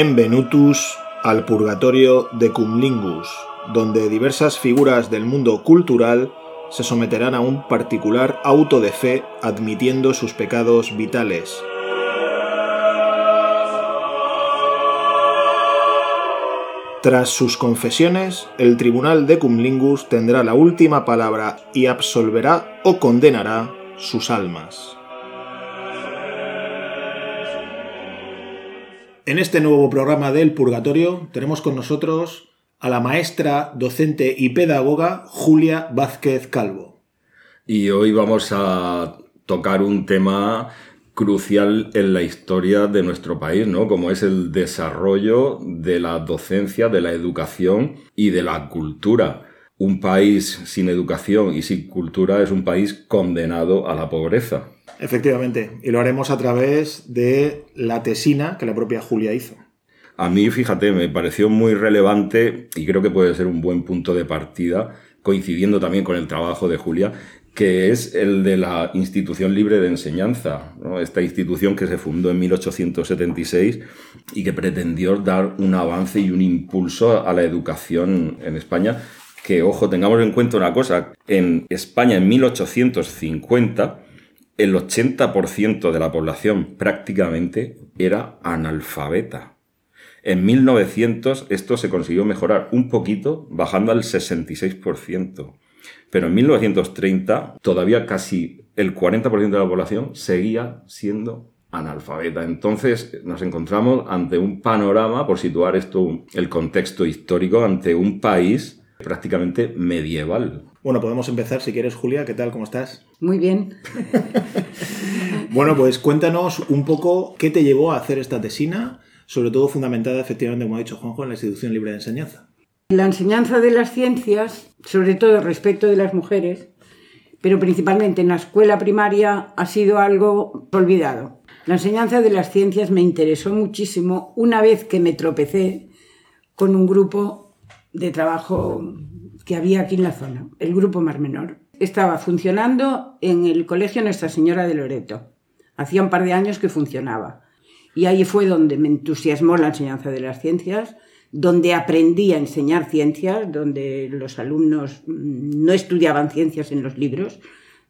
Benvenutus al purgatorio de Cumlingus, donde diversas figuras del mundo cultural se someterán a un particular auto de fe admitiendo sus pecados vitales. Tras sus confesiones, el tribunal de Cumlingus tendrá la última palabra y absolverá o condenará sus almas. En este nuevo programa del Purgatorio tenemos con nosotros a la maestra, docente y pedagoga Julia Vázquez Calvo. Y hoy vamos a tocar un tema crucial en la historia de nuestro país, ¿no? Como es el desarrollo de la docencia, de la educación y de la cultura. Un país sin educación y sin cultura es un país condenado a la pobreza. Efectivamente, y lo haremos a través de la tesina que la propia Julia hizo. A mí, fíjate, me pareció muy relevante y creo que puede ser un buen punto de partida, coincidiendo también con el trabajo de Julia, que es el de la Institución Libre de Enseñanza, esta institución que se fundó en 1876 y que pretendió dar un avance y un impulso a la educación en España. Que, ojo, tengamos en cuenta una cosa, en España en 1850 el 80% de la población prácticamente era analfabeta. En 1900 esto se consiguió mejorar un poquito, bajando al 66%. Pero en 1930 todavía casi el 40% de la población seguía siendo analfabeta. Entonces nos encontramos ante un panorama, por situar esto, el contexto histórico, ante un país prácticamente medieval. Bueno, podemos empezar si quieres, Julia. ¿Qué tal? ¿Cómo estás? Muy bien. bueno, pues cuéntanos un poco qué te llevó a hacer esta tesina, sobre todo fundamentada, efectivamente, como ha dicho Juanjo, en la institución libre de enseñanza. La enseñanza de las ciencias, sobre todo respecto de las mujeres, pero principalmente en la escuela primaria, ha sido algo olvidado. La enseñanza de las ciencias me interesó muchísimo una vez que me tropecé con un grupo de trabajo que había aquí en la zona, el Grupo Mar Menor. Estaba funcionando en el Colegio Nuestra Señora de Loreto. Hacía un par de años que funcionaba. Y ahí fue donde me entusiasmó la enseñanza de las ciencias, donde aprendí a enseñar ciencias, donde los alumnos mm, no estudiaban ciencias en los libros.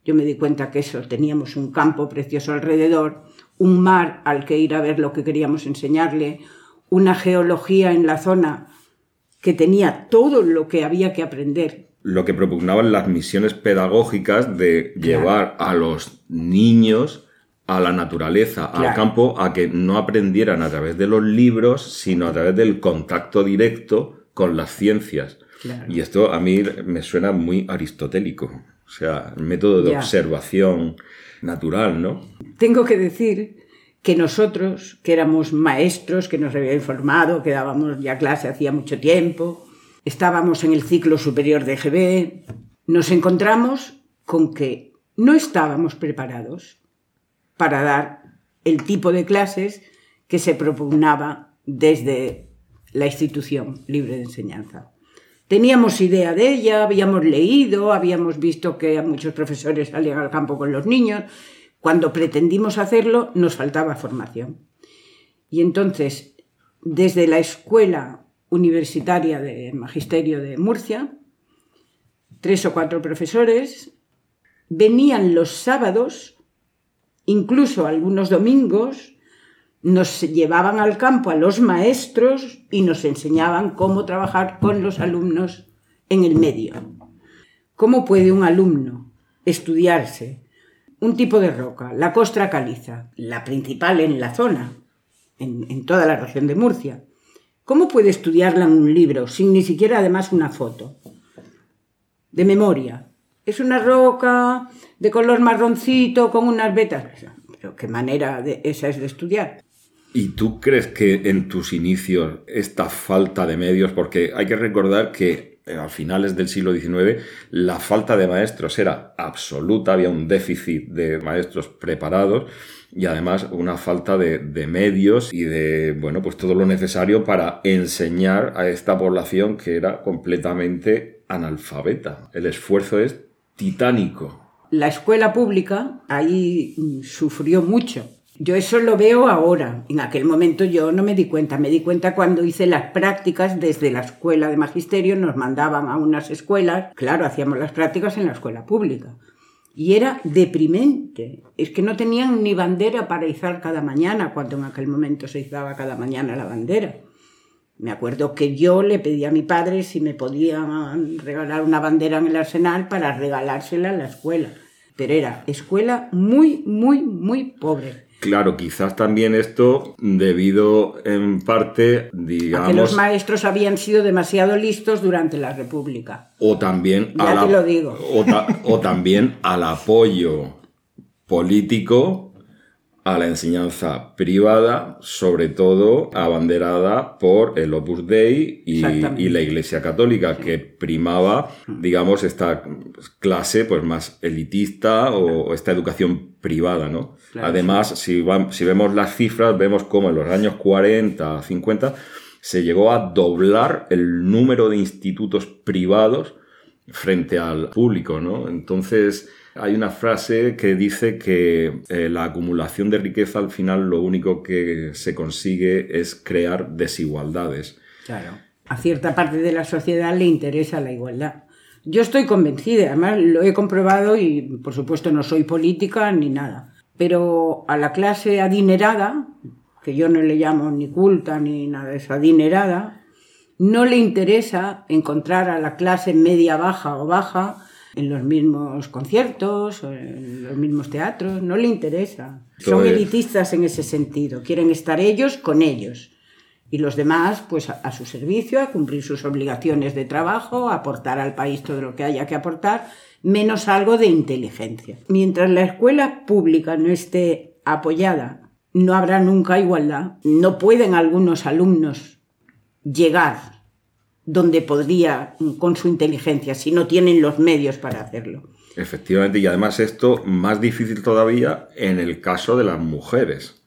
Yo me di cuenta que eso, teníamos un campo precioso alrededor, un mar al que ir a ver lo que queríamos enseñarle, una geología en la zona que tenía todo lo que había que aprender. Lo que propugnaban las misiones pedagógicas de llevar a los niños a la naturaleza, al campo, a que no aprendieran a través de los libros, sino a través del contacto directo con las ciencias. Y esto a mí me suena muy aristotélico, o sea, el método de observación natural, ¿no? Tengo que decir que nosotros, que éramos maestros, que nos habían formado, que dábamos ya clase hacía mucho tiempo, estábamos en el ciclo superior de GB, nos encontramos con que no estábamos preparados para dar el tipo de clases que se propugnaba desde la institución libre de enseñanza. Teníamos idea de ella, habíamos leído, habíamos visto que muchos profesores salían al campo con los niños, cuando pretendimos hacerlo, nos faltaba formación. Y entonces, desde la Escuela Universitaria de Magisterio de Murcia, tres o cuatro profesores venían los sábados, incluso algunos domingos, nos llevaban al campo a los maestros y nos enseñaban cómo trabajar con los alumnos en el medio. ¿Cómo puede un alumno estudiarse un tipo de roca, la costra caliza, la principal en la zona, en, toda la región de Murcia. ¿Cómo puede estudiarla en un libro sin ni siquiera además una foto? De memoria. Es una roca de color marroncito con unas vetas. Pero qué manera de, esa es de estudiar. ¿Y tú crees que en tus inicios esta falta de medios, porque hay que recordar que a finales del siglo XIX, la falta de maestros era absoluta, había un déficit de maestros preparados y además una falta de, medios y de, bueno, pues todo lo necesario para enseñar a esta población que era completamente analfabeta. El esfuerzo es titánico. La escuela pública ahí sufrió mucho. Yo eso lo veo ahora. En aquel momento yo no me di cuenta. Me di cuenta cuando hice las prácticas desde la escuela de magisterio. Nos mandaban a unas escuelas. Claro, hacíamos las prácticas en la escuela pública. Y era deprimente. Es que no tenían ni bandera para izar cada mañana, cuando en aquel momento se izaba cada mañana la bandera. Me acuerdo que yo le pedí a mi padre si me podían regalar una bandera en el arsenal para regalársela a la escuela. Pero era escuela muy, muy, muy pobre. Claro, quizás también esto debido en parte, digamos... A que los maestros habían sido demasiado listos durante la República. O también... Ya te lo digo. O, o también al apoyo político a la enseñanza privada, sobre todo abanderada por el Opus Dei y, y la Iglesia Católica, que primaba, digamos, esta clase pues, más elitista o esta educación privada, ¿no? Además, si, si vemos las cifras, vemos cómo en los años 40, 50, se llegó a doblar el número de institutos privados frente al público, ¿no? Entonces, hay una frase que dice que eh, la acumulación de riqueza al final lo único que se consigue es crear desigualdades. Claro. A cierta parte de la sociedad le interesa la igualdad. Yo estoy convencida, además lo he comprobado y por supuesto no soy política ni nada, pero a la clase adinerada, que yo no le llamo ni culta ni nada, es adinerada, no le interesa encontrar a la clase media baja o baja en los mismos conciertos, en los mismos teatros, no le interesa. Son elitistas en ese sentido, quieren estar ellos con ellos y los demás pues a, su servicio, a cumplir sus obligaciones de trabajo, a aportar al país todo lo que haya que aportar, menos algo de inteligencia. Mientras la escuela pública no esté apoyada, no habrá nunca igualdad. No pueden algunos alumnos llegar donde podría con su inteligencia, si no tienen los medios para hacerlo. Efectivamente, y además esto más difícil todavía en el caso de las mujeres.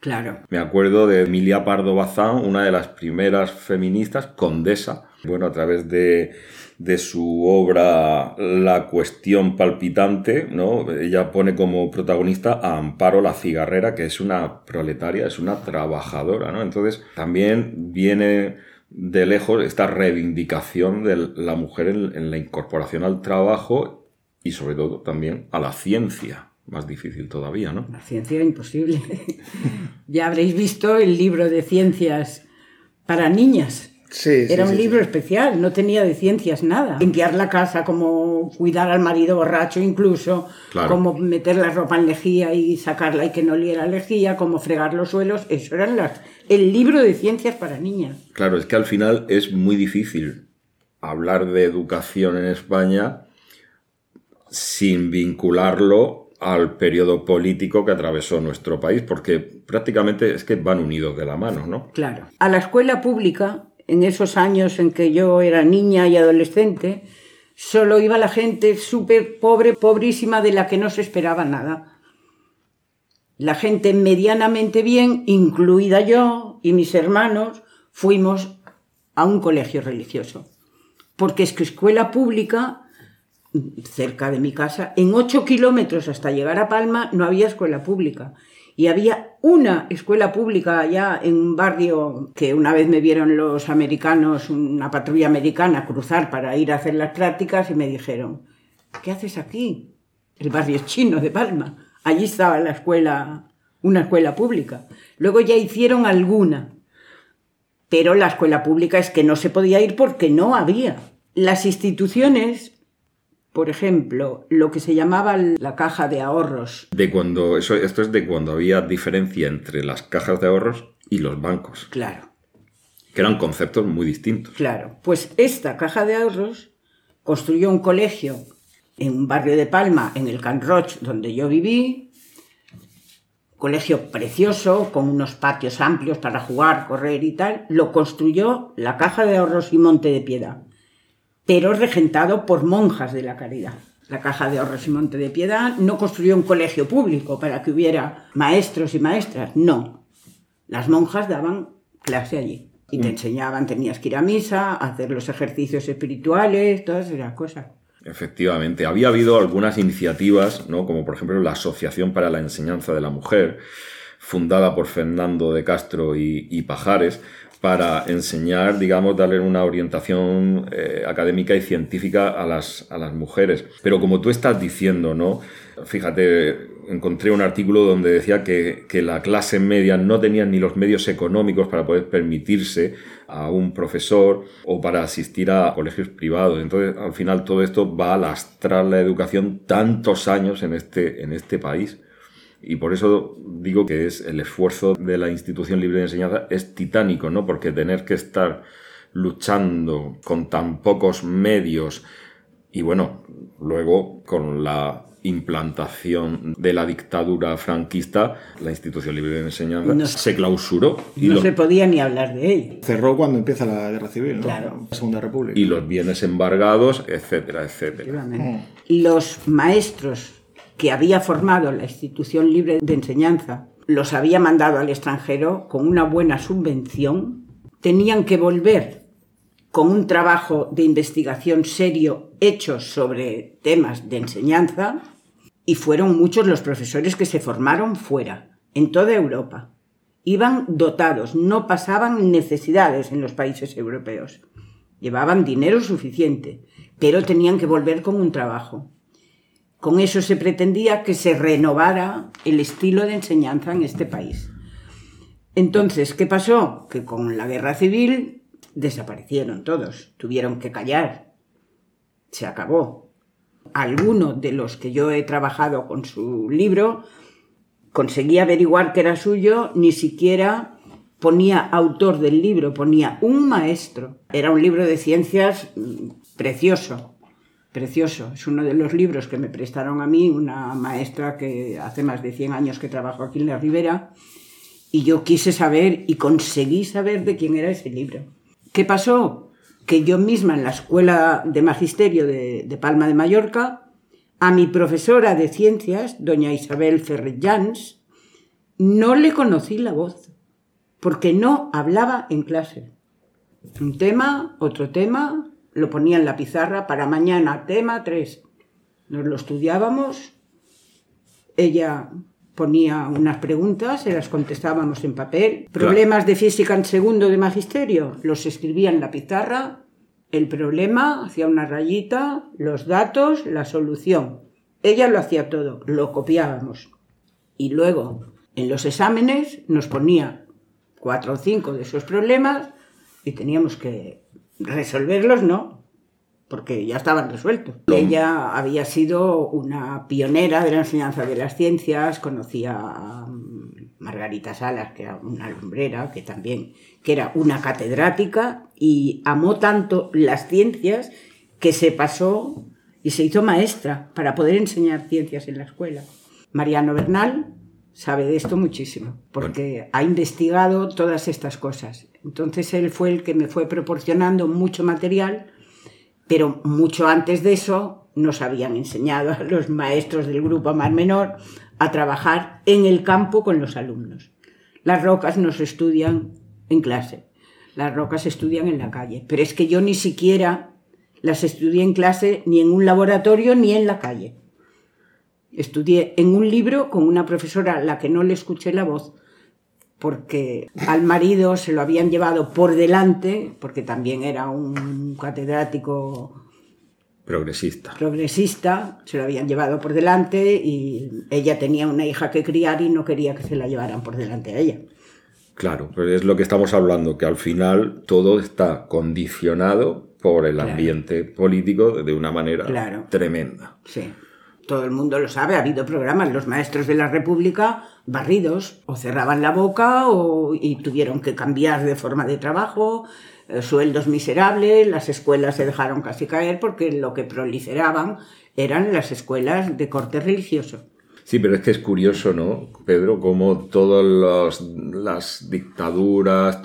Claro. Me acuerdo de Emilia Pardo Bazán, una de las primeras feministas, condesa, bueno, a través de, de su obra La cuestión palpitante, ¿no? Ella pone como protagonista a Amparo la cigarrera, que es una proletaria, es una trabajadora, ¿no? Entonces, también viene de lejos esta reivindicación de la mujer en, la incorporación al trabajo y sobre todo también a la ciencia. Más difícil todavía, ¿no? La ciencia imposible. ya habréis visto el libro de ciencias para niñas. Era un libro especial, no tenía de ciencias nada. Limpiar la casa, como cuidar al marido borracho incluso, como meter la ropa en lejía y sacarla y que no oliera lejía, como fregar los suelos, eso eran las, el libro de ciencias para niñas. Claro, es que al final es muy difícil hablar de educación en España sin vincularlo al periodo político que atravesó nuestro país, porque prácticamente es que van unidos de la mano, ¿no? Claro. A la escuela pública en esos años en que yo era niña y adolescente, solo iba la gente súper pobre, pobrísima, de la que no se esperaba nada. La gente medianamente bien, incluida yo y mis hermanos, fuimos a un colegio religioso. Porque es que escuela pública, cerca de mi casa, en ocho kilómetros hasta llegar a Palma, no había escuela pública y había una escuela pública allá en un barrio que una vez me vieron los americanos, una patrulla americana, cruzar para ir a hacer las prácticas y me dijeron, ¿qué haces aquí? El barrio chino de Palma. Allí estaba la escuela, una escuela pública. Luego ya hicieron alguna, pero la escuela pública es que no se podía ir porque no había. Las instituciones por ejemplo, lo que se llamaba la caja de ahorros. De cuando, eso, esto es de cuando había diferencia entre las cajas de ahorros y los bancos. Claro. Que eran conceptos muy distintos. Claro. Pues esta caja de ahorros construyó un colegio en un barrio de Palma, en el Can Roch, donde yo viví. Colegio precioso, con unos patios amplios para jugar, correr y tal. Lo construyó la Caja de Ahorros y Monte de Piedad pero regentado por monjas de la caridad. La Caja de Ahorros y Monte de Piedad no construyó un colegio público para que hubiera maestros y maestras, no. Las monjas daban clase allí y te mm. enseñaban, tenías que ir a misa, hacer los ejercicios espirituales, todas esas cosas. Efectivamente, había habido algunas iniciativas, ¿no? como por ejemplo la Asociación para la Enseñanza de la Mujer, fundada por Fernando de Castro y, Pajares, para enseñar, digamos, darle una orientación eh, académica y científica a las, a las mujeres. Pero como tú estás diciendo, ¿no? Fíjate, encontré un artículo donde decía que, que, la clase media no tenía ni los medios económicos para poder permitirse a un profesor o para asistir a colegios privados. Entonces, al final, todo esto va a lastrar la educación tantos años en este, en este país. Y por eso digo que es el esfuerzo de la institución libre de enseñanza es titánico, ¿no? Porque tener que estar luchando con tan pocos medios y bueno, luego con la implantación de la dictadura franquista, la institución libre de enseñanza se clausuró. Y no se podía ni hablar de ello. Cerró cuando empieza la guerra civil, la Segunda República. Y los bienes embargados, etcétera, etcétera. Mm. Los maestros que había formado la institución libre de enseñanza, los había mandado al extranjero con una buena subvención, tenían que volver con un trabajo de investigación serio hecho sobre temas de enseñanza y fueron muchos los profesores que se formaron fuera, en toda Europa. Iban dotados, no pasaban necesidades en los países europeos. Llevaban dinero suficiente, pero tenían que volver con un trabajo. Con eso se pretendía que se renovara el estilo de enseñanza en este país. Entonces, ¿qué pasó? Que con la guerra civil desaparecieron todos, tuvieron que callar. Se acabó alguno de los que yo he trabajado con su libro conseguí averiguar que era suyo, ni siquiera ponía autor del libro, ponía un maestro. Era un libro de ciencias mm, precioso, precioso. Es uno de los libros que me prestaron a mí una maestra que hace más de 100 años que trabajo aquí en la Ribera, y yo quise saber y conseguí saber de quién era ese libro. ¿Qué pasó? que yo misma en la Escuela de Magisterio de, Palma de Mallorca, a mi profesora de ciencias, doña Isabel Ferrellans, no le conocí la voz, porque no hablaba en clase. Un tema, otro tema, lo ponía en la pizarra para mañana, tema 3. Nos lo estudiábamos, ella ponía unas preguntas, se las contestábamos en papel. Problemas de física en segundo de magisterio, los escribía en la pizarra, el problema, hacía una rayita, los datos, la solución. Ella lo hacía todo, lo copiábamos. Y luego, en los exámenes, nos ponía cuatro o cinco de esos problemas y teníamos que resolverlos, ¿no? porque ya estaban resueltos. Ella había sido una pionera de la enseñanza de las ciencias, conocía a Margarita Salas, que era una lumbrera, que también que era una catedrática, y amó tanto las ciencias que se pasó y se hizo maestra para poder enseñar ciencias en la escuela. Mariano Bernal sabe de esto muchísimo, porque ha investigado todas estas cosas. Entonces él fue el que me fue proporcionando mucho material pero mucho antes de eso nos habían enseñado a los maestros del grupo más menor a trabajar en el campo con los alumnos. Las rocas no se estudian en clase, las rocas se estudian en la calle, pero es que yo ni siquiera las estudié en clase ni en un laboratorio ni en la calle. Estudié en un libro con una profesora a la que no le escuché la voz, porque al marido se lo habían llevado por delante, porque también era un catedrático progresista. Progresista, se lo habían llevado por delante y ella tenía una hija que criar y no quería que se la llevaran por delante a ella. Claro, pero es lo que estamos hablando, que al final todo está condicionado por el ambiente político de una manera tremenda. Sí todo el mundo lo sabe, ha habido programas, los maestros de la República barridos, o cerraban la boca o, y tuvieron que cambiar de forma de trabajo, eh, sueldos miserables, las escuelas se dejaron casi caer porque lo que proliferaban eran las escuelas de corte religioso. Sí, pero es que es curioso, ¿no, Pedro? Cómo todas las dictaduras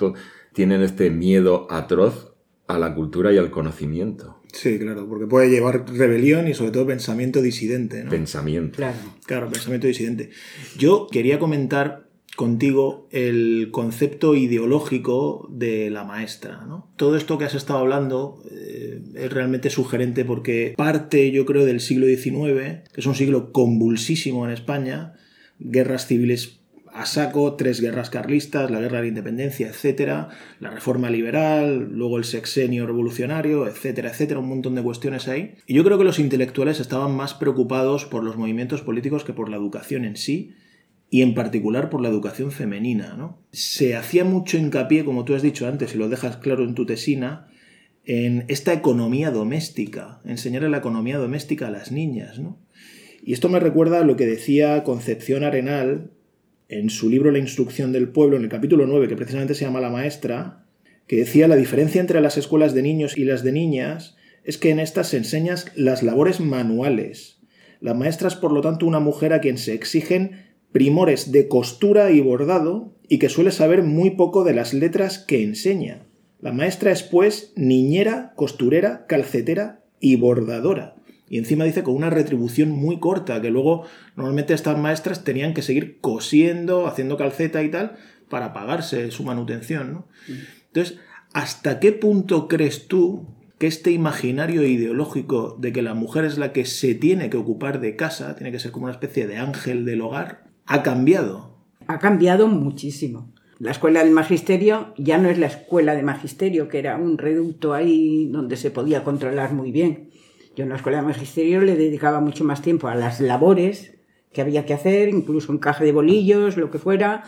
tienen este miedo atroz a la cultura y al conocimiento. Sí, claro, porque puede llevar rebelión y sobre todo pensamiento disidente. ¿no? Pensamiento. Claro. claro, pensamiento disidente. Yo quería comentar contigo el concepto ideológico de la maestra. ¿no? Todo esto que has estado hablando eh, es realmente sugerente porque parte, yo creo, del siglo XIX, que es un siglo convulsísimo en España, guerras civiles a saco tres guerras carlistas, la guerra de la independencia, etcétera, la reforma liberal, luego el sexenio revolucionario, etcétera, etcétera, un montón de cuestiones ahí. Y yo creo que los intelectuales estaban más preocupados por los movimientos políticos que por la educación en sí, y en particular por la educación femenina. ¿no? Se hacía mucho hincapié, como tú has dicho antes, y lo dejas claro en tu tesina, en esta economía doméstica, enseñarle la economía doméstica a las niñas. ¿no? Y esto me recuerda a lo que decía Concepción Arenal en su libro La instrucción del pueblo, en el capítulo 9, que precisamente se llama La maestra, que decía la diferencia entre las escuelas de niños y las de niñas es que en estas se enseñan las labores manuales. La maestra es, por lo tanto, una mujer a quien se exigen primores de costura y bordado y que suele saber muy poco de las letras que enseña. La maestra es, pues, niñera, costurera, calcetera y bordadora y encima dice con una retribución muy corta, que luego normalmente estas maestras tenían que seguir cosiendo, haciendo calceta y tal, para pagarse su manutención. ¿no? Entonces, ¿hasta qué punto crees tú que este imaginario ideológico de que la mujer es la que se tiene que ocupar de casa, tiene que ser como una especie de ángel del hogar, ha cambiado? Ha cambiado muchísimo. La escuela del magisterio ya no es la escuela de magisterio, que era un reducto ahí donde se podía controlar muy bien yo en la escuela de magisterio le dedicaba mucho más tiempo a las labores que había que hacer, incluso encaje de bolillos, lo que fuera,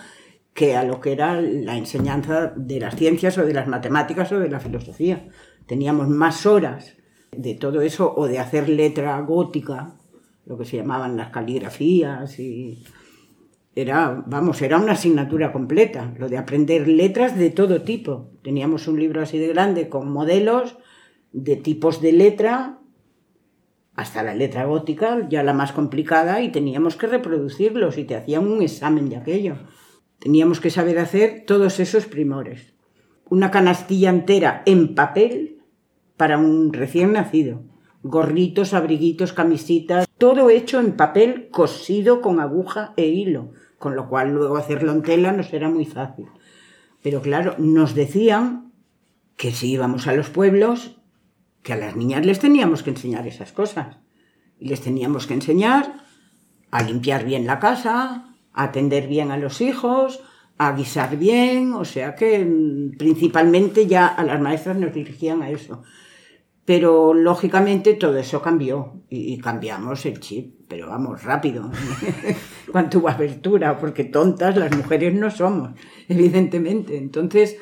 que a lo que era la enseñanza de las ciencias o de las matemáticas o de la filosofía. Teníamos más horas de todo eso o de hacer letra gótica, lo que se llamaban las caligrafías y era, vamos, era una asignatura completa, lo de aprender letras de todo tipo. Teníamos un libro así de grande con modelos de tipos de letra hasta la letra gótica, ya la más complicada, y teníamos que reproducirlos y te hacían un examen de aquello. Teníamos que saber hacer todos esos primores. Una canastilla entera en papel para un recién nacido. Gorritos, abriguitos, camisitas, todo hecho en papel cosido con aguja e hilo, con lo cual luego hacerlo en tela nos era muy fácil. Pero claro, nos decían que si íbamos a los pueblos que a las niñas les teníamos que enseñar esas cosas. Y les teníamos que enseñar a limpiar bien la casa, a atender bien a los hijos, a guisar bien, o sea que mm, principalmente ya a las maestras nos dirigían a eso. Pero lógicamente todo eso cambió y cambiamos el chip, pero vamos, rápido, cuando hubo abertura, porque tontas las mujeres no somos, evidentemente. Entonces,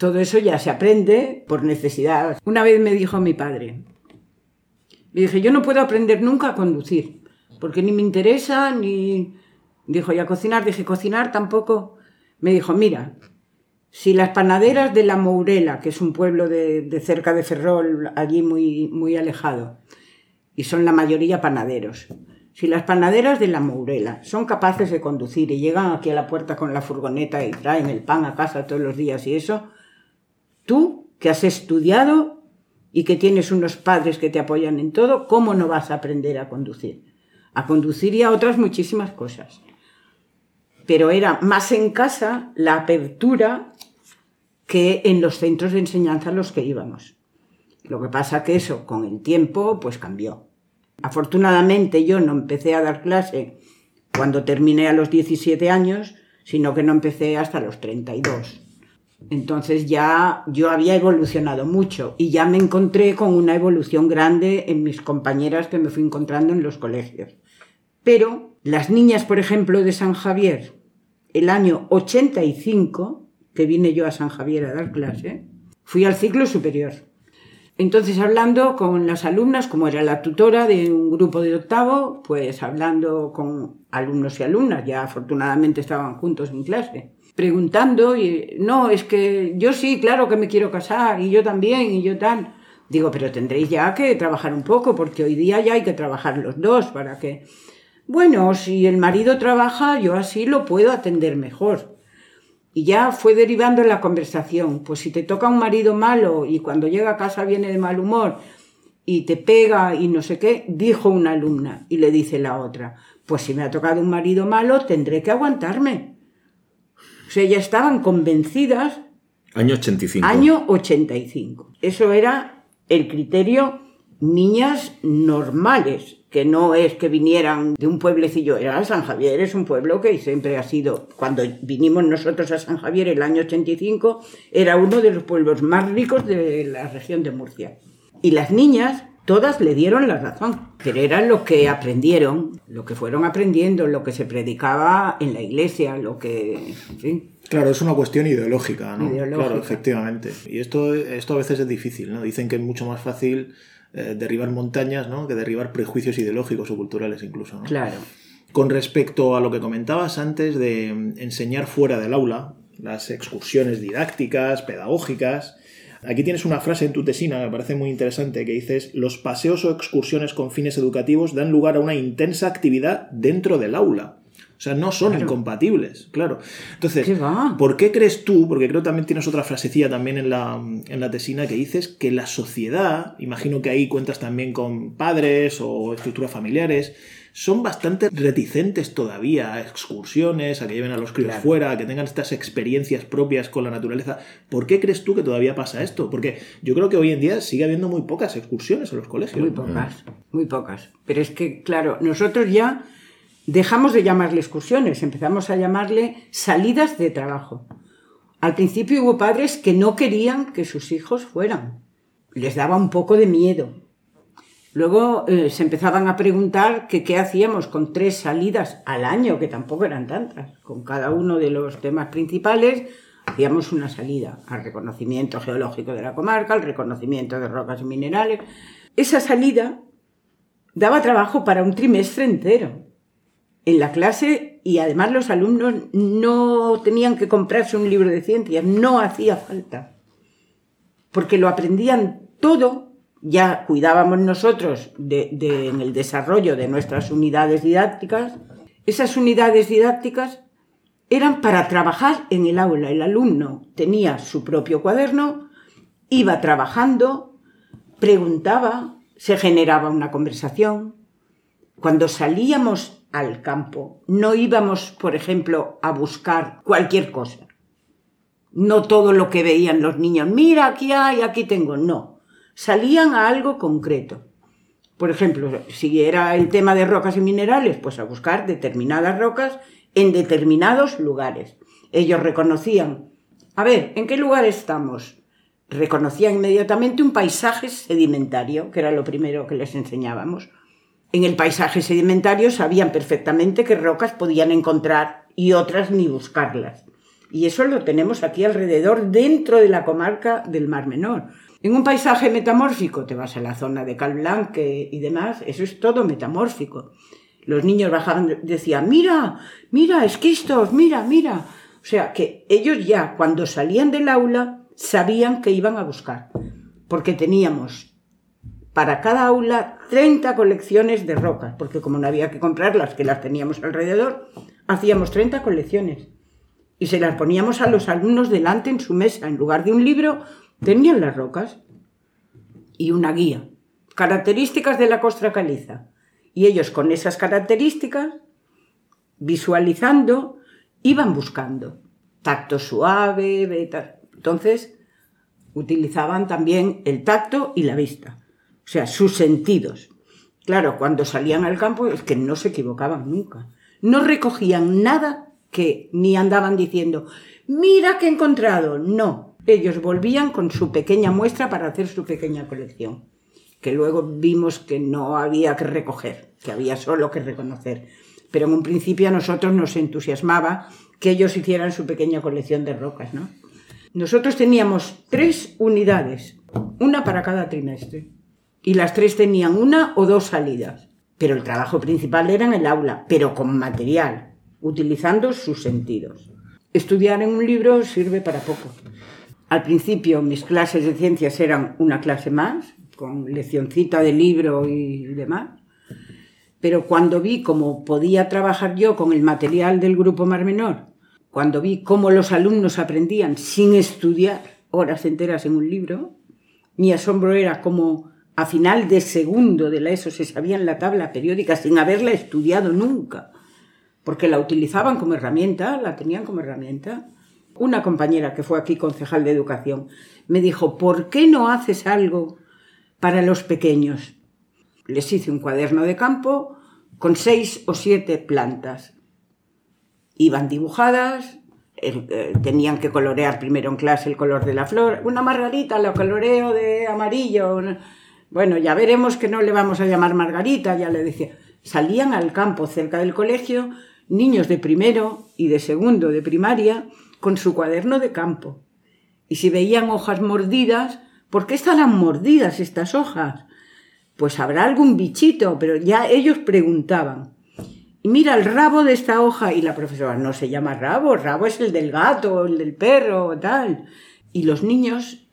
todo eso ya se aprende por necesidad. Una vez me dijo mi padre, me dije, yo no puedo aprender nunca a conducir, porque ni me interesa, ni... Dijo, ¿y a cocinar? Dije, cocinar tampoco. Me dijo, mira, si las panaderas de La Mourela, que es un pueblo de, cerca de Ferrol, allí muy, muy alejado, y son la mayoría panaderos, si las panaderas de La Mourela son capaces de conducir y llegan aquí a la puerta con la furgoneta y traen el pan a casa todos los días y eso, Tú, que has estudiado y que tienes unos padres que te apoyan en todo, ¿cómo no vas a aprender a conducir? A conducir y a otras muchísimas cosas. Pero era más en casa la apertura que en los centros de enseñanza a los que íbamos. Lo que pasa que eso con el tiempo pues cambió. Afortunadamente yo no empecé a dar clase cuando terminé a los 17 años, sino que no empecé hasta los 32. Entonces ya yo había evolucionado mucho y ya me encontré con una evolución grande en mis compañeras que me fui encontrando en los colegios. Pero las niñas, por ejemplo, de San Javier, el año 85, que vine yo a San Javier a dar clase, fui al ciclo superior. Entonces hablando con las alumnas, como era la tutora de un grupo de octavo, pues hablando con alumnos y alumnas, ya afortunadamente estaban juntos en clase preguntando y no, es que yo sí, claro que me quiero casar y yo también y yo tan. Digo, pero tendréis ya que trabajar un poco porque hoy día ya hay que trabajar los dos para que... Bueno, si el marido trabaja, yo así lo puedo atender mejor. Y ya fue derivando en la conversación. Pues si te toca un marido malo y cuando llega a casa viene de mal humor y te pega y no sé qué, dijo una alumna y le dice la otra, pues si me ha tocado un marido malo tendré que aguantarme. O sea, ya estaban convencidas. Año 85. Año 85. Eso era el criterio niñas normales. que no es que vinieran de un pueblecillo, era San Javier, es un pueblo que siempre ha sido, cuando vinimos nosotros a San Javier el año 85, era uno de los pueblos más ricos de la región de Murcia. Y las niñas todas le dieron la razón, pero era lo que aprendieron, lo que fueron aprendiendo, lo que se predicaba en la iglesia, lo que... Claro, es una cuestión ideológica, ¿no? Claro, efectivamente. Y esto, esto a veces es difícil, ¿no? Dicen que es mucho más fácil eh, derribar montañas, ¿no? Que derribar prejuicios ideológicos o culturales incluso, ¿no? Claro. Con respecto a lo que comentabas antes de enseñar fuera del aula, las excursiones didácticas, pedagógicas, Aquí tienes una frase en tu tesina, me parece muy interesante, que dices, los paseos o excursiones con fines educativos dan lugar a una intensa actividad dentro del aula. O sea, no son incompatibles, claro. Entonces, ¿por qué crees tú, porque creo que también tienes otra frasecilla también en la, en la tesina que dices que la sociedad, imagino que ahí cuentas también con padres o estructuras familiares, son bastante reticentes todavía a excursiones, a que lleven a los críos fuera, a que tengan estas experiencias propias con la naturaleza. ¿Por qué crees tú que todavía pasa esto? Porque yo creo que hoy en día sigue habiendo muy pocas excursiones en los colegios. Muy pocas, muy pocas. Pero es que, claro, nosotros ya dejamos de llamarle excursiones, empezamos a llamarle salidas de trabajo. Al principio hubo padres que no querían que sus hijos fueran. Les daba un poco de miedo Luego eh, se empezaban a preguntar qué hacíamos con tres salidas al año, que tampoco eran tantas. Con cada uno de los temas principales hacíamos una salida al reconocimiento geológico de la comarca, al reconocimiento de rocas y minerales. Esa salida daba trabajo para un trimestre entero en la clase y además los alumnos no tenían que comprarse un libro de ciencias, no hacía falta, porque lo aprendían todo ya cuidábamos nosotros de, en el desarrollo de nuestras unidades didácticas, esas unidades didácticas eran para trabajar en el aula. El alumno tenía su propio cuaderno, iba trabajando, preguntaba, se generaba una conversación. Cuando salíamos al campo, no íbamos, por ejemplo, a buscar cualquier cosa. No todo lo que veían los niños, mira, aquí hay, aquí tengo, no salían a algo concreto. Por ejemplo, si era el tema de rocas y minerales, pues a buscar determinadas rocas en determinados lugares. Ellos reconocían, a ver, ¿en qué lugar estamos? Reconocían inmediatamente un paisaje sedimentario, que era lo primero que les enseñábamos. En el paisaje sedimentario sabían perfectamente qué rocas podían encontrar y otras ni buscarlas. Y eso lo tenemos aquí alrededor, dentro de la comarca del Mar Menor. En un paisaje metamórfico, te vas a la zona de Calblanque y demás, eso es todo metamórfico. Los niños bajaban, decían, mira, mira, esquistos, mira, mira. O sea, que ellos ya cuando salían del aula sabían que iban a buscar, porque teníamos para cada aula 30 colecciones de rocas, porque como no había que comprarlas, que las teníamos alrededor, hacíamos 30 colecciones y se las poníamos a los alumnos delante en su mesa, en lugar de un libro, Tenían las rocas y una guía. Características de la costra caliza. Y ellos con esas características, visualizando, iban buscando. Tacto suave. Entonces, utilizaban también el tacto y la vista. O sea, sus sentidos. Claro, cuando salían al campo es que no se equivocaban nunca. No recogían nada que ni andaban diciendo, mira que he encontrado. No, ellos volvían con su pequeña muestra para hacer su pequeña colección, que luego vimos que no había que recoger, que había solo que reconocer. Pero en un principio a nosotros nos entusiasmaba que ellos hicieran su pequeña colección de rocas, ¿no? Nosotros teníamos tres unidades, una para cada trimestre, y las tres tenían una o dos salidas. Pero el trabajo principal era en el aula, pero con material, utilizando sus sentidos. Estudiar en un libro sirve para poco. Al principio mis clases de ciencias eran una clase más, con leccioncita de libro y demás. Pero cuando vi cómo podía trabajar yo con el material del grupo Mar Menor, cuando vi cómo los alumnos aprendían sin estudiar horas enteras en un libro, mi asombro era como a final de segundo de la ESO se sabían la tabla periódica sin haberla estudiado nunca, porque la utilizaban como herramienta, la tenían como herramienta una compañera que fue aquí concejal de educación me dijo, ¿por qué no haces algo para los pequeños? les hice un cuaderno de campo con seis o siete plantas. Iban dibujadas, eh, tenían que colorear primero en clase el color de la flor. Una margarita lo coloreo de amarillo. Bueno, ya veremos que no le vamos a llamar margarita, ya le decía. Salían al campo cerca del colegio niños de primero y de segundo de primaria con su cuaderno de campo. Y si veían hojas mordidas, ¿por qué estarán mordidas estas hojas? Pues habrá algún bichito, pero ya ellos preguntaban. Y mira el rabo de esta hoja y la profesora no se llama rabo, rabo es el del gato, el del perro, tal. Y los niños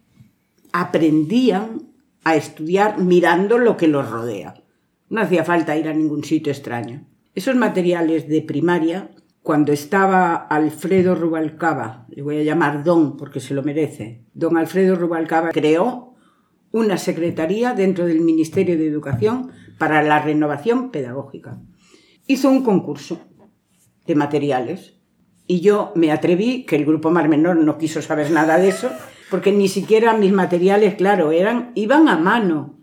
aprendían a estudiar mirando lo que los rodea. No hacía falta ir a ningún sitio extraño. Esos materiales de primaria, cuando estaba Alfredo Rubalcaba, le voy a llamar Don porque se lo merece, don Alfredo Rubalcaba creó una secretaría dentro del Ministerio de Educación para la renovación pedagógica hizo un concurso de materiales y yo me atreví, que el grupo Mar Menor no quiso saber nada de eso, porque ni siquiera mis materiales, claro, eran, iban a mano.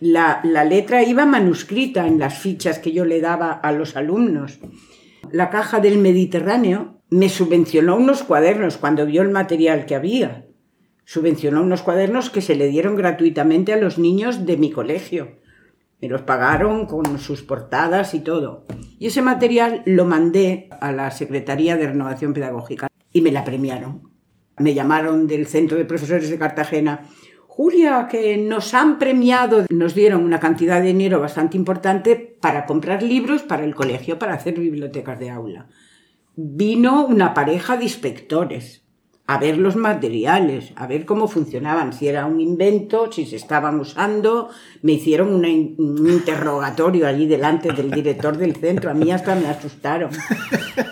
La, la letra iba manuscrita en las fichas que yo le daba a los alumnos. La caja del Mediterráneo me subvencionó unos cuadernos cuando vio el material que había. Subvencionó unos cuadernos que se le dieron gratuitamente a los niños de mi colegio. Me los pagaron con sus portadas y todo. Y ese material lo mandé a la Secretaría de Renovación Pedagógica y me la premiaron. Me llamaron del Centro de Profesores de Cartagena. Julia, que nos han premiado, nos dieron una cantidad de dinero bastante importante para comprar libros para el colegio, para hacer bibliotecas de aula. Vino una pareja de inspectores a ver los materiales, a ver cómo funcionaban, si era un invento, si se estaban usando. Me hicieron un interrogatorio allí delante del director del centro, a mí hasta me asustaron.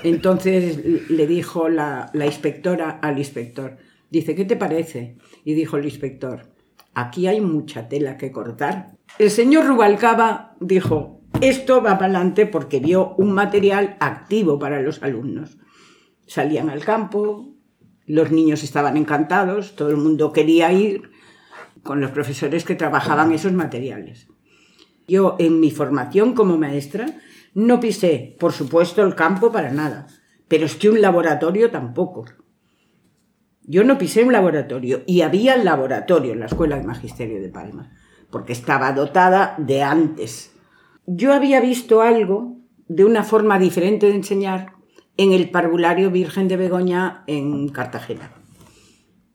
Entonces le dijo la, la inspectora al inspector, dice, ¿qué te parece? Y dijo el inspector, aquí hay mucha tela que cortar. El señor Rubalcaba dijo, esto va para adelante porque vio un material activo para los alumnos. Salían al campo, los niños estaban encantados, todo el mundo quería ir con los profesores que trabajaban esos materiales. Yo en mi formación como maestra no pisé, por supuesto, el campo para nada, pero es que un laboratorio tampoco. Yo no pisé un laboratorio y había laboratorio en la Escuela de Magisterio de Palma, porque estaba dotada de antes. Yo había visto algo de una forma diferente de enseñar en el Parvulario Virgen de Begoña en Cartagena.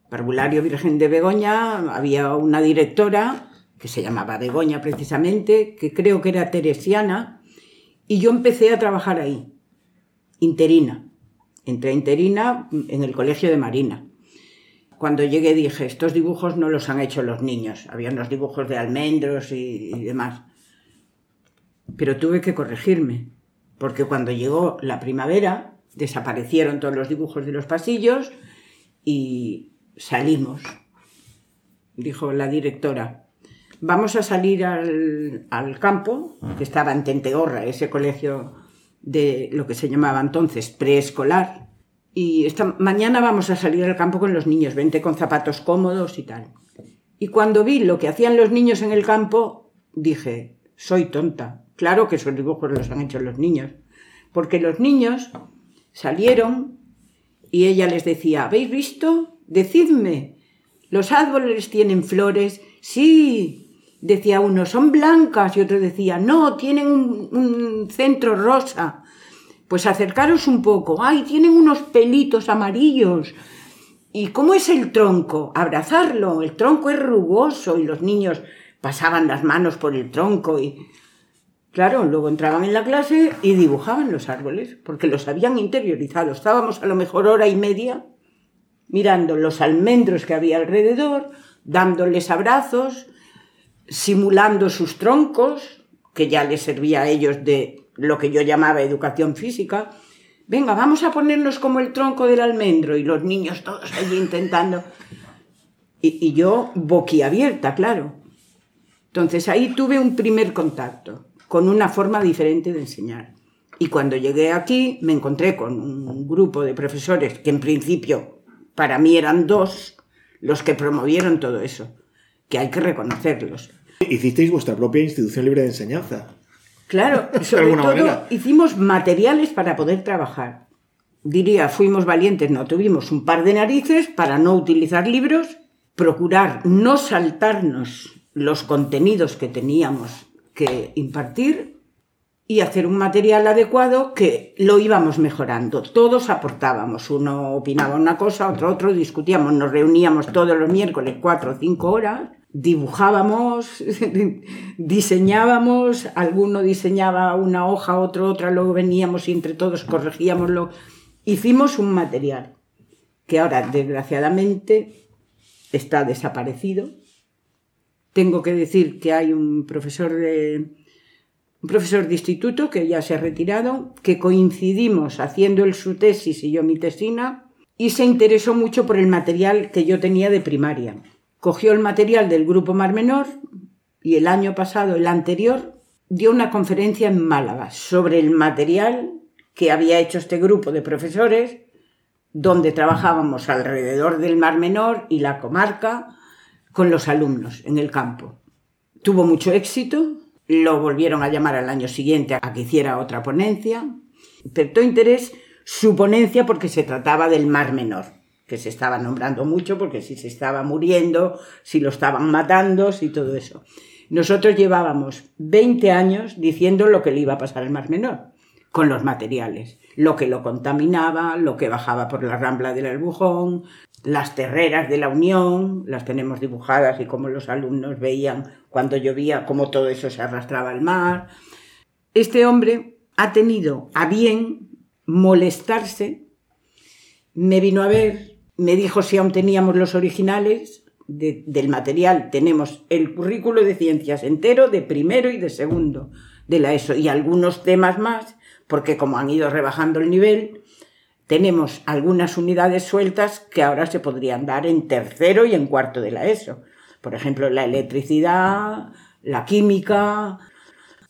Parvulario Virgen de Begoña había una directora que se llamaba Begoña precisamente, que creo que era teresiana, y yo empecé a trabajar ahí, interina. Entré interina en el Colegio de Marina. Cuando llegué dije, estos dibujos no los han hecho los niños, había unos dibujos de almendros y, demás. Pero tuve que corregirme, porque cuando llegó la primavera desaparecieron todos los dibujos de los pasillos y salimos. Dijo la directora, vamos a salir al, campo, que estaba en Tentegorra, ese colegio de lo que se llamaba entonces preescolar, y esta mañana vamos a salir al campo con los niños, vente con zapatos cómodos y tal. Y cuando vi lo que hacían los niños en el campo, dije, soy tonta. Claro que esos dibujos los han hecho los niños. Porque los niños salieron y ella les decía, ¿habéis visto? Decidme, ¿los árboles tienen flores? Sí, decía uno, son blancas y otro decía, no, tienen un, centro rosa. Pues acercaros un poco, ay, tienen unos pelitos amarillos. ¿Y cómo es el tronco? Abrazarlo, el tronco es rugoso y los niños pasaban las manos por el tronco y Claro, luego entraban en la clase y dibujaban los árboles, porque los habían interiorizado. Estábamos a lo mejor hora y media mirando los almendros que había alrededor, dándoles abrazos, simulando sus troncos, que ya les servía a ellos de lo que yo llamaba educación física. Venga, vamos a ponernos como el tronco del almendro y los niños todos allí intentando. Y, y yo boquiabierta, claro. Entonces ahí tuve un primer contacto con una forma diferente de enseñar. Y cuando llegué aquí me encontré con un grupo de profesores que en principio para mí eran dos los que promovieron todo eso, que hay que reconocerlos. Hicisteis vuestra propia institución libre de enseñanza. Claro, sobre todo hicimos materiales para poder trabajar. Diría, fuimos valientes, no tuvimos un par de narices para no utilizar libros, procurar no saltarnos los contenidos que teníamos que impartir y hacer un material adecuado que lo íbamos mejorando. Todos aportábamos, uno opinaba una cosa, otro otro, discutíamos, nos reuníamos todos los miércoles cuatro o cinco horas, dibujábamos, diseñábamos, alguno diseñaba una hoja, otro otra, luego veníamos y entre todos corregíamoslo. Hicimos un material que ahora desgraciadamente está desaparecido. Tengo que decir que hay un profesor de un profesor de instituto que ya se ha retirado, que coincidimos haciendo el su tesis y yo mi tesina, y se interesó mucho por el material que yo tenía de primaria. Cogió el material del grupo Mar Menor y el año pasado, el anterior, dio una conferencia en Málaga sobre el material que había hecho este grupo de profesores, donde trabajábamos alrededor del Mar Menor y la comarca con los alumnos en el campo. Tuvo mucho éxito, lo volvieron a llamar al año siguiente a que hiciera otra ponencia. Despertó interés su ponencia porque se trataba del Mar Menor, que se estaba nombrando mucho porque si se estaba muriendo, si lo estaban matando, si todo eso. Nosotros llevábamos 20 años diciendo lo que le iba a pasar al Mar Menor, con los materiales, lo que lo contaminaba, lo que bajaba por la rambla del Albujón, las terreras de la Unión, las tenemos dibujadas y como los alumnos veían cuando llovía, cómo todo eso se arrastraba al mar. Este hombre ha tenido a bien molestarse, me vino a ver, me dijo si aún teníamos los originales del material, tenemos el currículo de ciencias entero de primero y de segundo de la ESO y algunos temas más, porque como han ido rebajando el nivel, tenemos algunas unidades sueltas que ahora se podrían dar en tercero y en cuarto de la ESO. Por ejemplo, la electricidad, la química.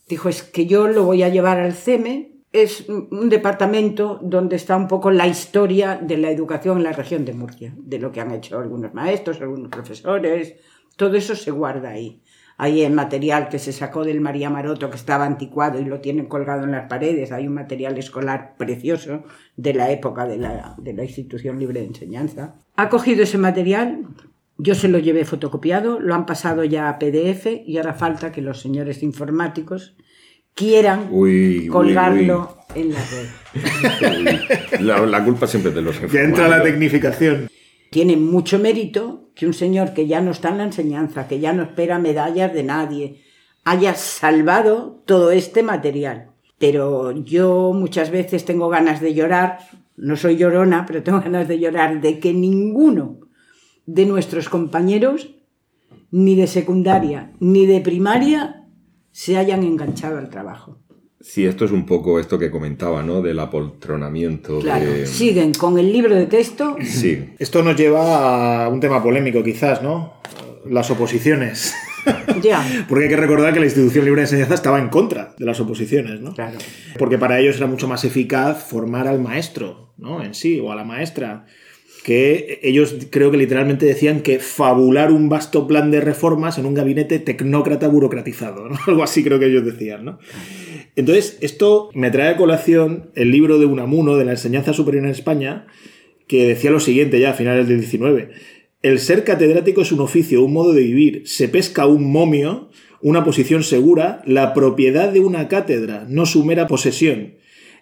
Dijo, es que yo lo voy a llevar al CEME. Es un departamento donde está un poco la historia de la educación en la región de Murcia, de lo que han hecho algunos maestros, algunos profesores. Todo eso se guarda ahí. Hay el material que se sacó del María Maroto que estaba anticuado y lo tienen colgado en las paredes. Hay un material escolar precioso de la época de la, de la institución libre de enseñanza. Ha cogido ese material, yo se lo llevé fotocopiado, lo han pasado ya a PDF y ahora falta que los señores informáticos quieran colgarlo en la red. La, la, culpa siempre de los Ya entra la tecnificación. Tiene mucho mérito que un señor que ya no está en la enseñanza, que ya no espera medallas de nadie, haya salvado todo este material. Pero yo muchas veces tengo ganas de llorar, no soy llorona, pero tengo ganas de llorar de que ninguno de nuestros compañeros, ni de secundaria, ni de primaria, se hayan enganchado al trabajo. Sí, esto es un poco esto que comentaba, ¿no? Del apoltronamiento. Claro, siguen con el libro de texto. Sí. Esto nos lleva a un tema polémico, quizás, ¿no? Las oposiciones. Ya. Porque hay que recordar que la institución libre de enseñanza estaba en contra de las oposiciones, ¿no? Claro. Porque para ellos era mucho más eficaz formar al maestro, ¿no? En sí, o a la maestra que ellos creo que literalmente decían que fabular un vasto plan de reformas en un gabinete tecnócrata burocratizado, ¿no? algo así creo que ellos decían. ¿no? Entonces, esto me trae a colación el libro de Unamuno de la enseñanza superior en España, que decía lo siguiente ya a finales del 19. El ser catedrático es un oficio, un modo de vivir. Se pesca un momio, una posición segura, la propiedad de una cátedra, no su mera posesión.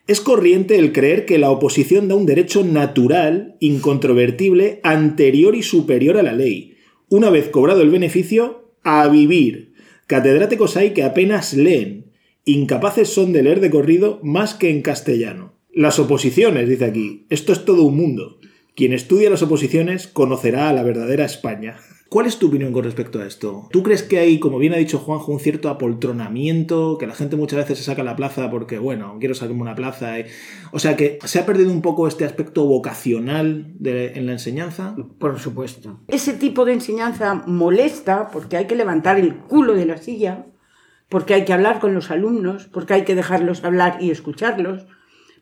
Es corriente el creer que la oposición da un derecho natural, incontrovertible, anterior y superior a la ley. Una vez cobrado el beneficio, a vivir. Catedráticos hay que apenas leen. Incapaces son de leer de corrido más que en castellano. Las oposiciones, dice aquí. Esto es todo un mundo. Quien estudia las oposiciones conocerá a la verdadera España. ¿Cuál es tu opinión con respecto a esto? ¿Tú crees que hay, como bien ha dicho Juanjo, un cierto apoltronamiento, que la gente muchas veces se saca la plaza porque, bueno, quiero sacarme una plaza? O sea, que se ha perdido un poco este aspecto vocacional en la enseñanza. Por supuesto. Ese tipo de enseñanza molesta porque hay que levantar el culo de la silla, porque hay que hablar con los alumnos, porque hay que dejarlos hablar y escucharlos,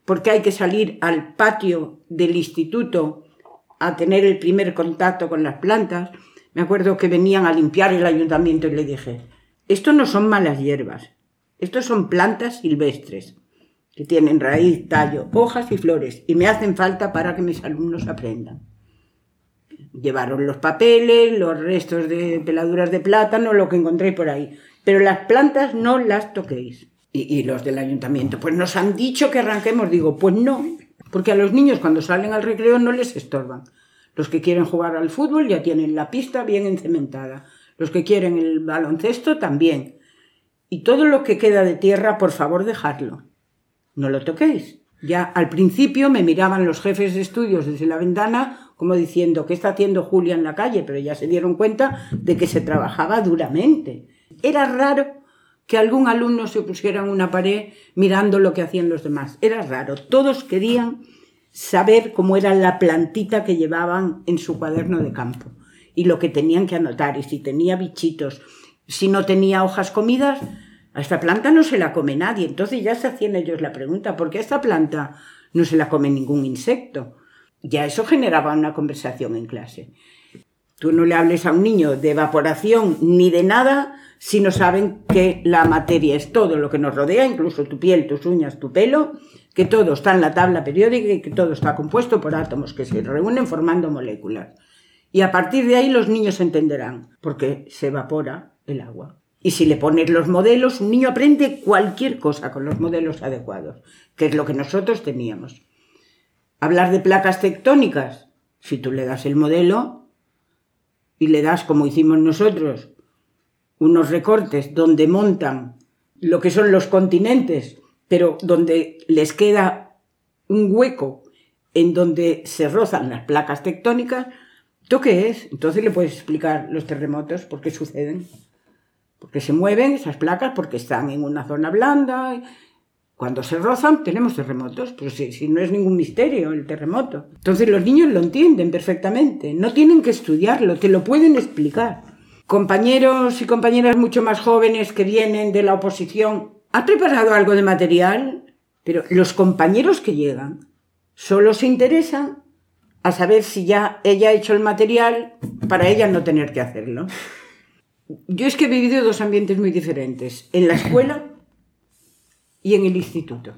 porque hay que salir al patio del instituto a tener el primer contacto con las plantas me acuerdo que venían a limpiar el ayuntamiento y le dije, Esto no son malas hierbas, estos son plantas silvestres que tienen raíz, tallo, hojas y flores y me hacen falta para que mis alumnos aprendan. Llevaron los papeles, los restos de peladuras de plátano, lo que encontréis por ahí. Pero las plantas no las toquéis. Y, y, los del ayuntamiento, pues nos han dicho que arranquemos. Digo, pues no, porque a los niños cuando salen al recreo no les estorban. Los que quieren jugar al fútbol ya tienen la pista bien encementada. Los que quieren el baloncesto también. Y todo lo que queda de tierra, por favor, dejadlo. No lo toquéis. Ya al principio me miraban los jefes de estudios desde la ventana como diciendo, ¿qué está haciendo Julia en la calle? Pero ya se dieron cuenta de que se trabajaba duramente. Era raro que algún alumno se pusiera en una pared mirando lo que hacían los demás. Era raro. Todos querían saber cómo era la plantita que llevaban en su cuaderno de campo y lo que tenían que anotar y si tenía bichitos, si no tenía hojas comidas, a esta planta no se la come nadie. Entonces ya se hacían ellos la pregunta, ¿por qué a esta planta no se la come ningún insecto? Ya eso generaba una conversación en clase. Tú no le hables a un niño de evaporación ni de nada si no saben que la materia es todo lo que nos rodea, incluso tu piel, tus uñas, tu pelo, que todo está en la tabla periódica y que todo está compuesto por átomos que se reúnen formando moléculas. Y a partir de ahí los niños entenderán, porque se evapora el agua. Y si le pones los modelos, un niño aprende cualquier cosa con los modelos adecuados, que es lo que nosotros teníamos. Hablar de placas tectónicas, si tú le das el modelo y le das, como hicimos nosotros, unos recortes donde montan lo que son los continentes, pero donde les queda un hueco en donde se rozan las placas tectónicas, ¿tú qué es? Entonces le puedes explicar los terremotos, por qué suceden porque se mueven esas placas porque están en una zona blanda. Cuando se rozan tenemos terremotos, pero si, si, no es ningún misterio el terremoto. Entonces los niños lo entienden perfectamente, no tienen que estudiarlo, te lo pueden explicar. Compañeros y compañeras mucho más jóvenes que vienen de la oposición, ¿ha preparado algo de material? Pero los compañeros que llegan solo se interesan a saber si ya ella ha hecho el material para ella no tener que hacerlo. Yo es que he vivido dos ambientes muy diferentes, en la escuela y en el instituto.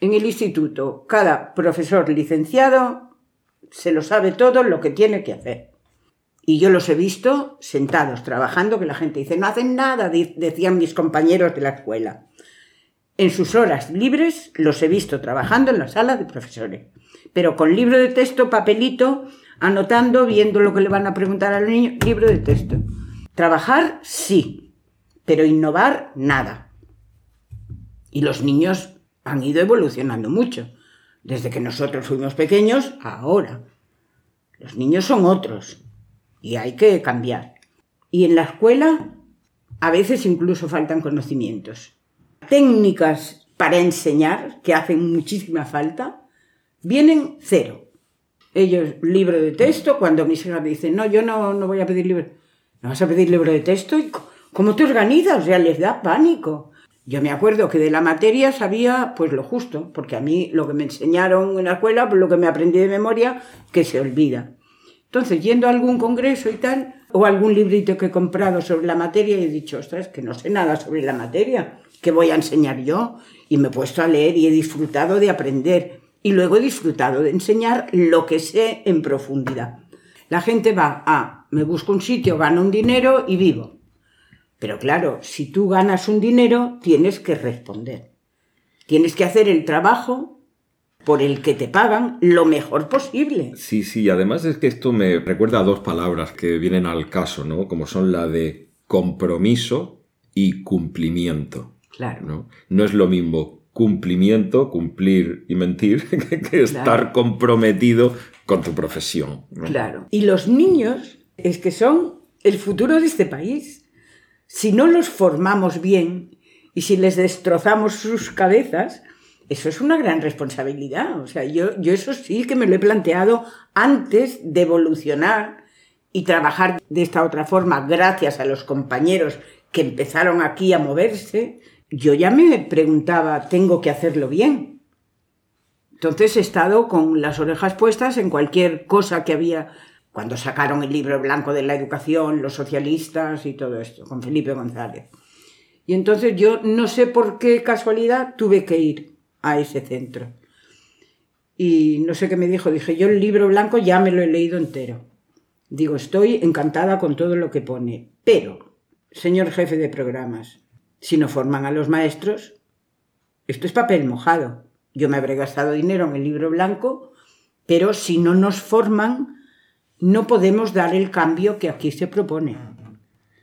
En el instituto, cada profesor licenciado se lo sabe todo lo que tiene que hacer. Y yo los he visto sentados, trabajando, que la gente dice, no hacen nada, decían mis compañeros de la escuela. En sus horas libres los he visto trabajando en la sala de profesores, pero con libro de texto, papelito, anotando, viendo lo que le van a preguntar al niño, libro de texto. Trabajar sí, pero innovar nada. Y los niños han ido evolucionando mucho, desde que nosotros fuimos pequeños ahora. Los niños son otros y hay que cambiar. Y en la escuela a veces incluso faltan conocimientos. Técnicas para enseñar, que hacen muchísima falta, vienen cero. Ellos, libro de texto, cuando mis hijas dicen, no, yo no, no voy a pedir libro. ¿No vas a pedir libro de texto? ¿Cómo te organizas? O sea, les da pánico. Yo me acuerdo que de la materia sabía pues lo justo, porque a mí lo que me enseñaron en la escuela, pues lo que me aprendí de memoria, que se olvida. Entonces, yendo a algún congreso y tal, o algún librito que he comprado sobre la materia, he dicho, ostras, que no sé nada sobre la materia, ¿qué voy a enseñar yo? Y me he puesto a leer y he disfrutado de aprender. Y luego he disfrutado de enseñar lo que sé en profundidad. La gente va a, me busco un sitio, gano un dinero y vivo. Pero claro, si tú ganas un dinero, tienes que responder. Tienes que hacer el trabajo por el que te pagan lo mejor posible. Sí, sí, además es que esto me recuerda a dos palabras que vienen al caso, ¿no? Como son la de compromiso y cumplimiento. Claro. No, no es lo mismo cumplimiento, cumplir y mentir, que estar claro. comprometido con tu profesión. ¿no? Claro. Y los niños es que son el futuro de este país. Si no los formamos bien y si les destrozamos sus cabezas, eso es una gran responsabilidad. O sea, yo, yo eso sí que me lo he planteado antes de evolucionar y trabajar de esta otra forma, gracias a los compañeros que empezaron aquí a moverse, yo ya me preguntaba, ¿tengo que hacerlo bien? Entonces he estado con las orejas puestas en cualquier cosa que había cuando sacaron el libro blanco de la educación, los socialistas y todo esto, con Felipe González. Y entonces yo no sé por qué casualidad tuve que ir a ese centro. Y no sé qué me dijo, dije, yo el libro blanco ya me lo he leído entero. Digo, estoy encantada con todo lo que pone, pero, señor jefe de programas, si no forman a los maestros, esto es papel mojado. Yo me habré gastado dinero en el libro blanco, pero si no nos forman, no podemos dar el cambio que aquí se propone.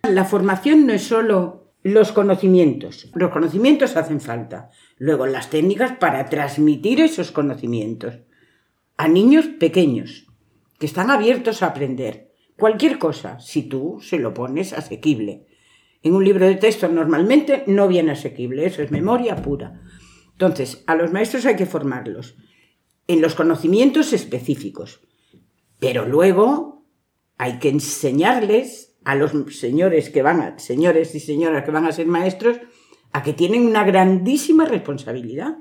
La formación no es solo los conocimientos. Los conocimientos hacen falta. Luego las técnicas para transmitir esos conocimientos a niños pequeños que están abiertos a aprender. Cualquier cosa, si tú se lo pones asequible. En un libro de texto normalmente no viene asequible, eso es memoria pura. Entonces, a los maestros hay que formarlos en los conocimientos específicos. Pero luego hay que enseñarles a los señores que van a, señores y señoras que van a ser maestros, a que tienen una grandísima responsabilidad,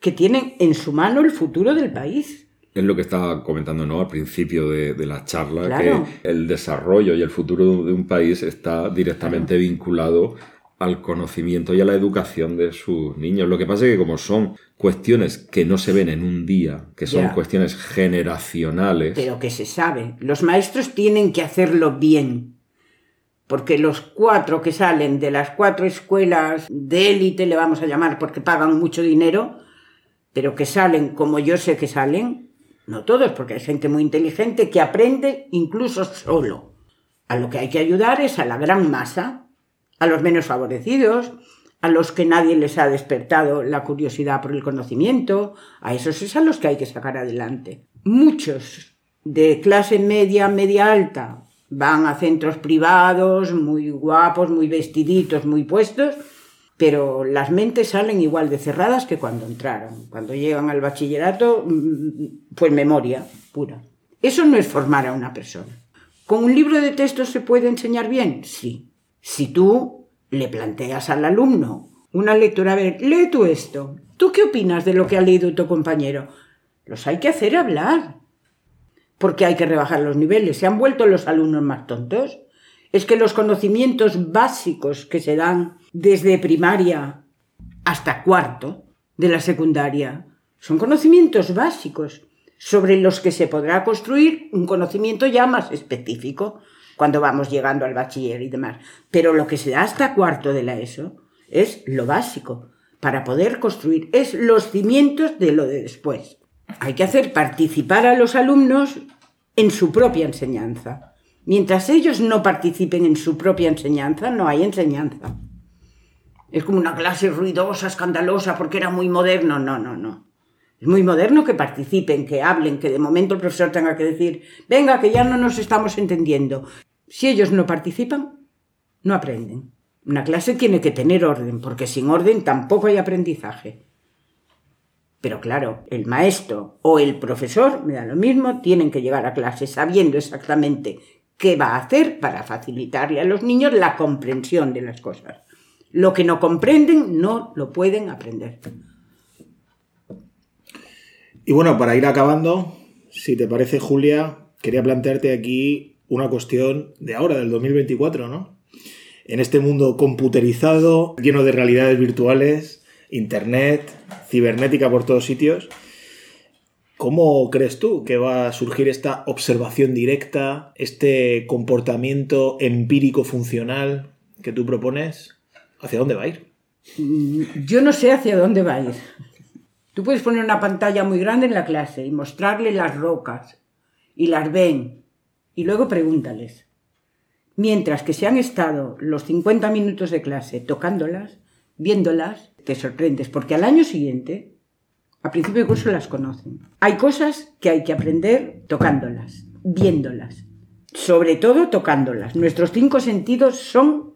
que tienen en su mano el futuro del país. Es lo que estaba comentando ¿no? al principio de, la charla, que el desarrollo y el futuro de un país está directamente vinculado al conocimiento y a la educación de sus niños. Lo que pasa es que como son cuestiones que no se ven en un día, que son cuestiones generacionales. Pero que se sabe. Los maestros tienen que hacerlo bien. Porque los cuatro que salen de las cuatro escuelas de élite, le vamos a llamar porque pagan mucho dinero, pero que salen como yo sé que salen, no todos, porque hay gente muy inteligente que aprende incluso solo. A lo que hay que ayudar es a la gran masa, a los menos favorecidos, a los que nadie les ha despertado la curiosidad por el conocimiento, a esos es a los que hay que sacar adelante. Muchos de clase media, media alta, van a centros privados, muy guapos, muy vestiditos, muy puestos, pero las mentes salen igual de cerradas que cuando entraron. Cuando llegan al bachillerato, mm, pues memoria pura. Eso no es formar a una persona. ¿Con un libro de texto se puede enseñar bien? Sí. Si tú le planteas al alumno una lectura, a ver, lee tú esto. ¿Tú qué opinas de lo que ha leído tu compañero? Los hay que hacer hablar. Porque hay que rebajar los niveles. ¿Se han vuelto los alumnos más tontos? Es que los conocimientos básicos que se dan desde primaria hasta cuarto de la secundaria son conocimientos básicos sobre los que se podrá construir un conocimiento ya más específico cuando vamos llegando al bachiller y demás. Pero lo que se da hasta cuarto de la ESO es lo básico para poder construir, es los cimientos de lo de después. Hay que hacer participar a los alumnos en su propia enseñanza. Mientras ellos no participen en su propia enseñanza, no hay enseñanza. Es como una clase ruidosa, escandalosa, porque era muy moderno. No, no, no. Es muy moderno que participen, que hablen, que de momento el profesor tenga que decir, venga, que ya no nos estamos entendiendo. Si ellos no participan, no aprenden. Una clase tiene que tener orden, porque sin orden tampoco hay aprendizaje. Pero claro, el maestro o el profesor, me da lo mismo, tienen que llegar a clase sabiendo exactamente qué va a hacer para facilitarle a los niños la comprensión de las cosas. Lo que no comprenden no lo pueden aprender. Y bueno, para ir acabando, si te parece, Julia, quería plantearte aquí una cuestión de ahora, del 2024, ¿no? En este mundo computerizado, lleno de realidades virtuales, internet, cibernética por todos sitios, ¿cómo crees tú que va a surgir esta observación directa, este comportamiento empírico funcional que tú propones? ¿Hacia dónde va a ir? Yo no sé hacia dónde va a ir. Tú puedes poner una pantalla muy grande en la clase y mostrarle las rocas y las ven y luego pregúntales. Mientras que se han estado los 50 minutos de clase tocándolas, viéndolas, te sorprendes porque al año siguiente, a principio de curso las conocen. Hay cosas que hay que aprender tocándolas, viéndolas, sobre todo tocándolas. Nuestros cinco sentidos son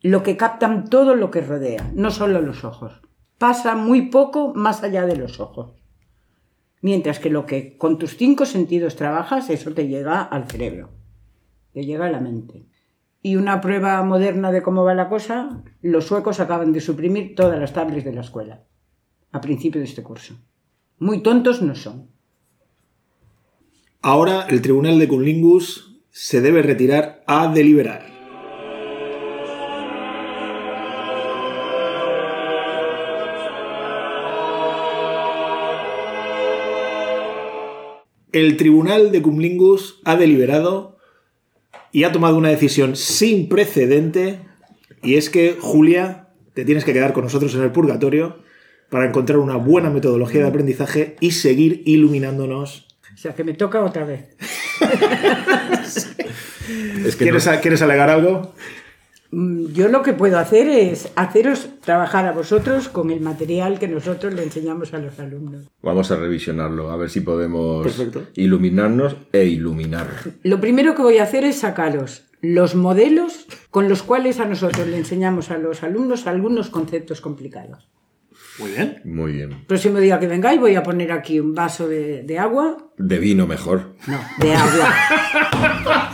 lo que captan todo lo que rodea, no solo los ojos pasa muy poco más allá de los ojos. Mientras que lo que con tus cinco sentidos trabajas, eso te llega al cerebro, te llega a la mente. Y una prueba moderna de cómo va la cosa, los suecos acaban de suprimir todas las tablets de la escuela, a principio de este curso. Muy tontos no son. Ahora el Tribunal de Cunlingus se debe retirar a deliberar. El Tribunal de Cumlingus ha deliberado y ha tomado una decisión sin precedente y es que, Julia, te tienes que quedar con nosotros en el purgatorio para encontrar una buena metodología de aprendizaje y seguir iluminándonos. O sea, que me toca otra vez. Es que ¿Quieres, no- ¿Quieres alegar algo? Mm, Yo lo que puedo hacer es haceros trabajar a vosotros con el material que nosotros le enseñamos a los alumnos. vamos a revisionarlo, a ver si podemos Perfecto. iluminarnos e iluminar. Lo primero que voy a hacer es sacaros los modelos con los cuales a nosotros le enseñamos a los alumnos algunos conceptos complicados. Muy bien. Muy bien. Próximo día que vengáis voy a poner aquí un vaso de, de agua. De vino mejor. No, de agua.